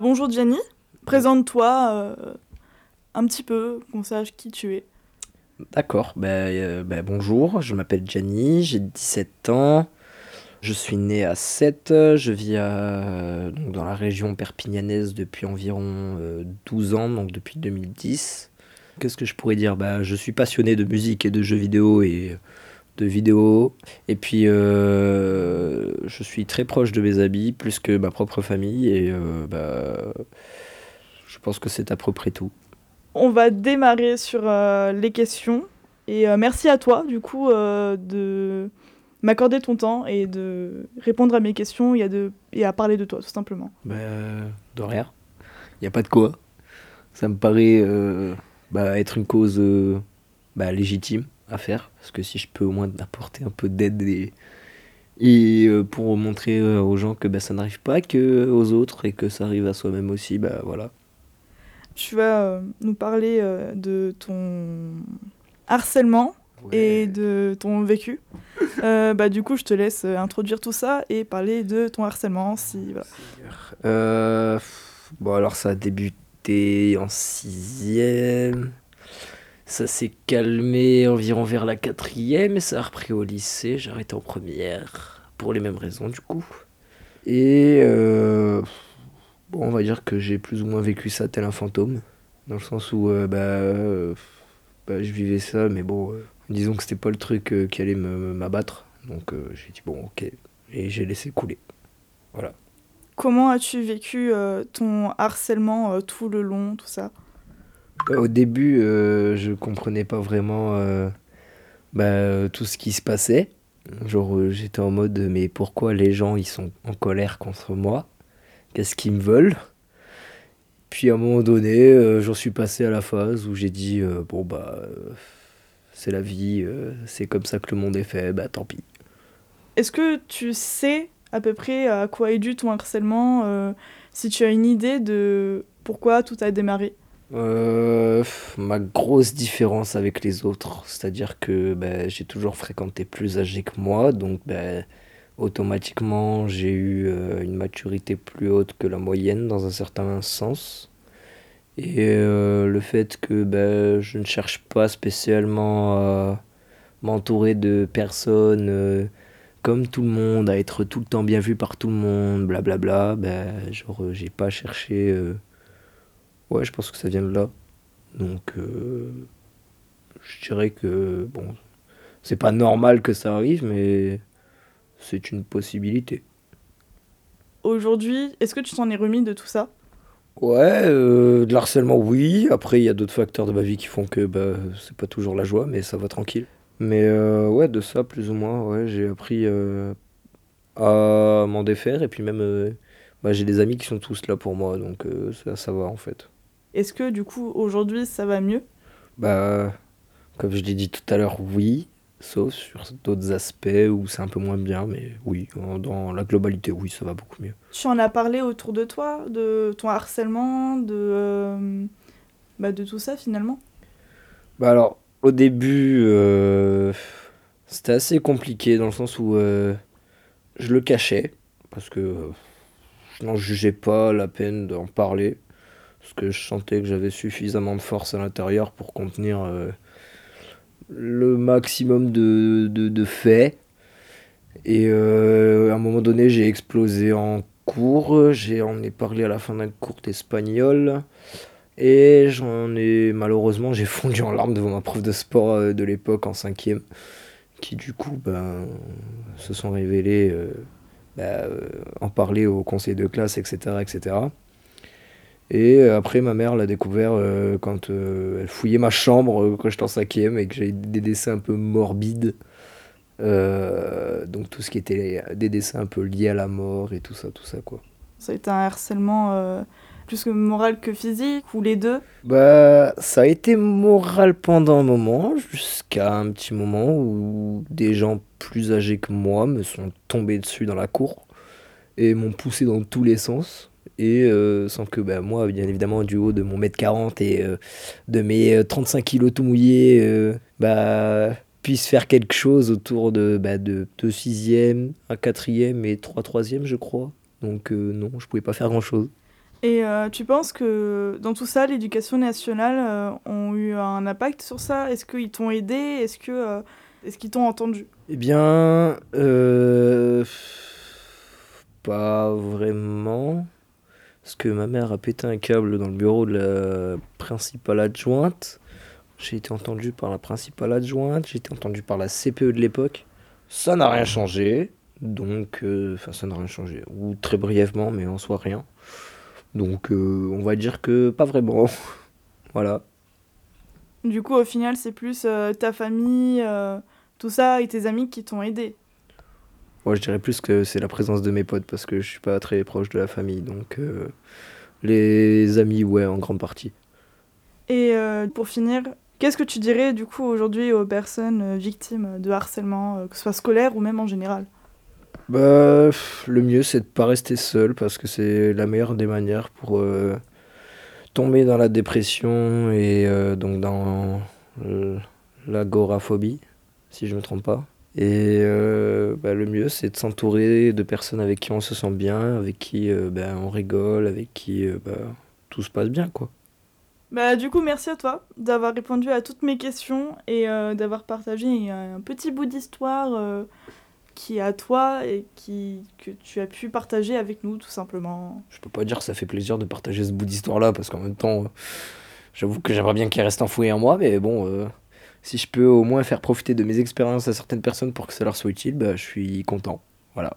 Bonjour Jenny, présente-toi euh, un petit peu, qu'on sache qui tu es. D'accord, euh, ben, bonjour, je m'appelle Gianni, j'ai 17 ans, je suis né à Sète, je vis dans la région perpignanaise depuis environ euh, 12 ans, donc depuis 2010. Qu'est-ce que je pourrais dire? Ben, je suis passionné de musique et de jeux vidéo et de vidéos. Et puis, euh, je suis très proche de mes amis, plus que ma propre famille, et euh, ben, je pense que c'est à peu près tout. On va démarrer sur euh, les questions. Et merci à toi, du coup, de m'accorder ton temps et de répondre à mes questions et à, de... et à parler de toi, tout simplement. Ben, de rien. Il n'y a pas de quoi. Ça me paraît bah, être une cause bah, légitime à faire. Parce que si je peux au moins apporter un peu d'aide et, et euh, pour montrer euh, aux gens que bah, ça n'arrive pas que aux autres et que ça arrive à soi-même aussi, bah voilà. Tu vas euh, nous parler euh, de ton harcèlement et de ton vécu. Euh, bah, du coup, je te laisse euh, introduire tout ça et parler de ton harcèlement. Si, voilà. Euh, bon, alors ça a débuté en sixième. Ça s'est calmé environ vers la quatrième et ça a repris au lycée. J'ai arrêté en première pour les mêmes raisons du coup. Et euh, on va dire que j'ai plus ou moins vécu ça tel un fantôme. Dans le sens où euh, bah, euh, bah, je vivais ça, mais bon, disons que c'était pas le truc qui allait m'abattre. Donc j'ai dit bon, ok. Et j'ai laissé couler. Voilà. Comment as-tu vécu ton harcèlement tout le long, tout ça? Au début, euh, je comprenais pas vraiment euh, bah, tout ce qui se passait. Genre, euh, j'étais en mode, mais pourquoi les gens ils sont en colère contre moi? Qu'est-ce qu'ils me veulent? Puis à un moment donné, euh, j'en suis passé à la phase où j'ai dit, bon bah, c'est la vie, c'est comme ça que le monde est fait, bah tant pis. Est-ce que tu sais à peu près à quoi est dû ton harcèlement Si tu as une idée de pourquoi tout a démarré? Euh, ma grosse différence avec les autres, c'est-à-dire que ben, j'ai toujours fréquenté plus âgés que moi, donc ben, automatiquement j'ai eu euh, une maturité plus haute que la moyenne dans un certain sens. Et euh, le fait que ben, je ne cherche pas spécialement à m'entourer de personnes comme tout le monde, à être tout le temps bien vu par tout le monde, blablabla, ben, genre j'ai pas cherché... Ouais, je pense que ça vient de là. Donc, euh, je dirais que, bon, c'est pas normal que ça arrive, mais c'est une possibilité. Aujourd'hui, est-ce que tu t'en es remis de tout ça? Ouais, euh, de l'harcèlement, oui. Après, il y a d'autres facteurs de ma vie qui font que bah, c'est pas toujours la joie, mais ça va tranquille. Mais euh, ouais, de ça, plus ou moins, ouais, j'ai appris euh, à m'en défaire. Et puis même, bah, j'ai des amis qui sont tous là pour moi, donc ça, ça va en fait. Est-ce que du coup aujourd'hui ça va mieux? Bah, comme je l'ai dit tout à l'heure, oui, sauf sur d'autres aspects où c'est un peu moins bien, mais oui, dans la globalité, oui, ça va beaucoup mieux. Tu en as parlé autour de toi, de ton harcèlement, de, euh, bah, de tout ça finalement? Bah alors, au début, euh, c'était assez compliqué dans le sens où euh, je le cachais, parce que je n'en jugeais pas la peine d'en parler, parce que je sentais que j'avais suffisamment de force à l'intérieur pour contenir euh, le maximum de, de, de faits. Et euh, à un moment donné, j'ai explosé en cours, j'en ai parlé à la fin d'un cours d'espagnol. Et j'en ai malheureusement j'ai fondu en larmes devant ma prof de sport euh, de l'époque en cinquième, qui du coup ben, se sont révélés ben, en parler au conseil de classe, etc. etc. Et euh, après ma mère l'a découvert euh, quand euh, elle fouillait ma chambre euh, quand j'étais en cinquième et que j'avais des dessins un peu morbides. Donc tout ce qui était des dessins un peu liés à la mort et tout ça, tout ça quoi. Ça a été un harcèlement plus que moral que physique, ou les deux? Bah, ça a été moral pendant un moment, jusqu'à un petit moment où des gens plus âgés que moi me sont tombés dessus dans la cour et m'ont poussé dans tous les sens. Et euh, sans que bah, moi, bien évidemment, du haut de mon mètre 40 et euh, de mes euh, 35 kilos tout mouillés, euh, bah, puisse faire quelque chose autour de, bah, de 2 sixième, un quatrième et 3 troisième, je crois. Donc euh, non, je pouvais pas faire grand-chose. Et euh, tu penses que dans tout ça, l'éducation nationale euh, ont eu un impact sur ça? Est-ce qu'ils t'ont aidé? Est-ce que euh, est-ce qu'ils t'ont entendu? Eh bien, euh, pas vraiment. Parce que ma mère a pété un câble dans le bureau de la principale adjointe. J'ai été entendu par la principale adjointe, j'ai été entendu par la CPE de l'époque. Ça n'a rien changé. Donc, euh, enfin, ça n'a rien changé. Ou très brièvement, mais en soi rien. Donc, euh, on va dire que pas vraiment. voilà. Du coup, au final, c'est plus euh, ta famille, tout ça, et tes amis qui t'ont aidé. Moi, je dirais plus que c'est la présence de mes potes parce que je suis pas très proche de la famille. Donc, euh, les amis, ouais, en grande partie. Et euh, pour finir, qu'est-ce que tu dirais du coup aujourd'hui aux personnes euh, victimes de harcèlement, que ce soit scolaire ou même en général? Bah, le mieux, c'est de pas rester seul parce que c'est la meilleure des manières pour euh, tomber dans la dépression et donc dans l'agoraphobie, si je me trompe pas. Et euh, bah, le mieux, c'est de s'entourer de personnes avec qui on se sent bien, avec qui euh, bah, on rigole, avec qui euh, bah, tout se passe bien, quoi. Bah du coup, merci à toi d'avoir répondu à toutes mes questions et euh, d'avoir partagé un petit bout d'histoire euh, qui est à toi et qui, que tu as pu partager avec nous tout simplement. Je peux pas dire que ça fait plaisir de partager ce bout d'histoire-là, parce qu'en même temps, j'avoue que j'aimerais bien qu'il reste enfoui en moi, mais bon, si je peux au moins faire profiter de mes expériences à certaines personnes pour que ça leur soit utile, bah, je suis content. Voilà.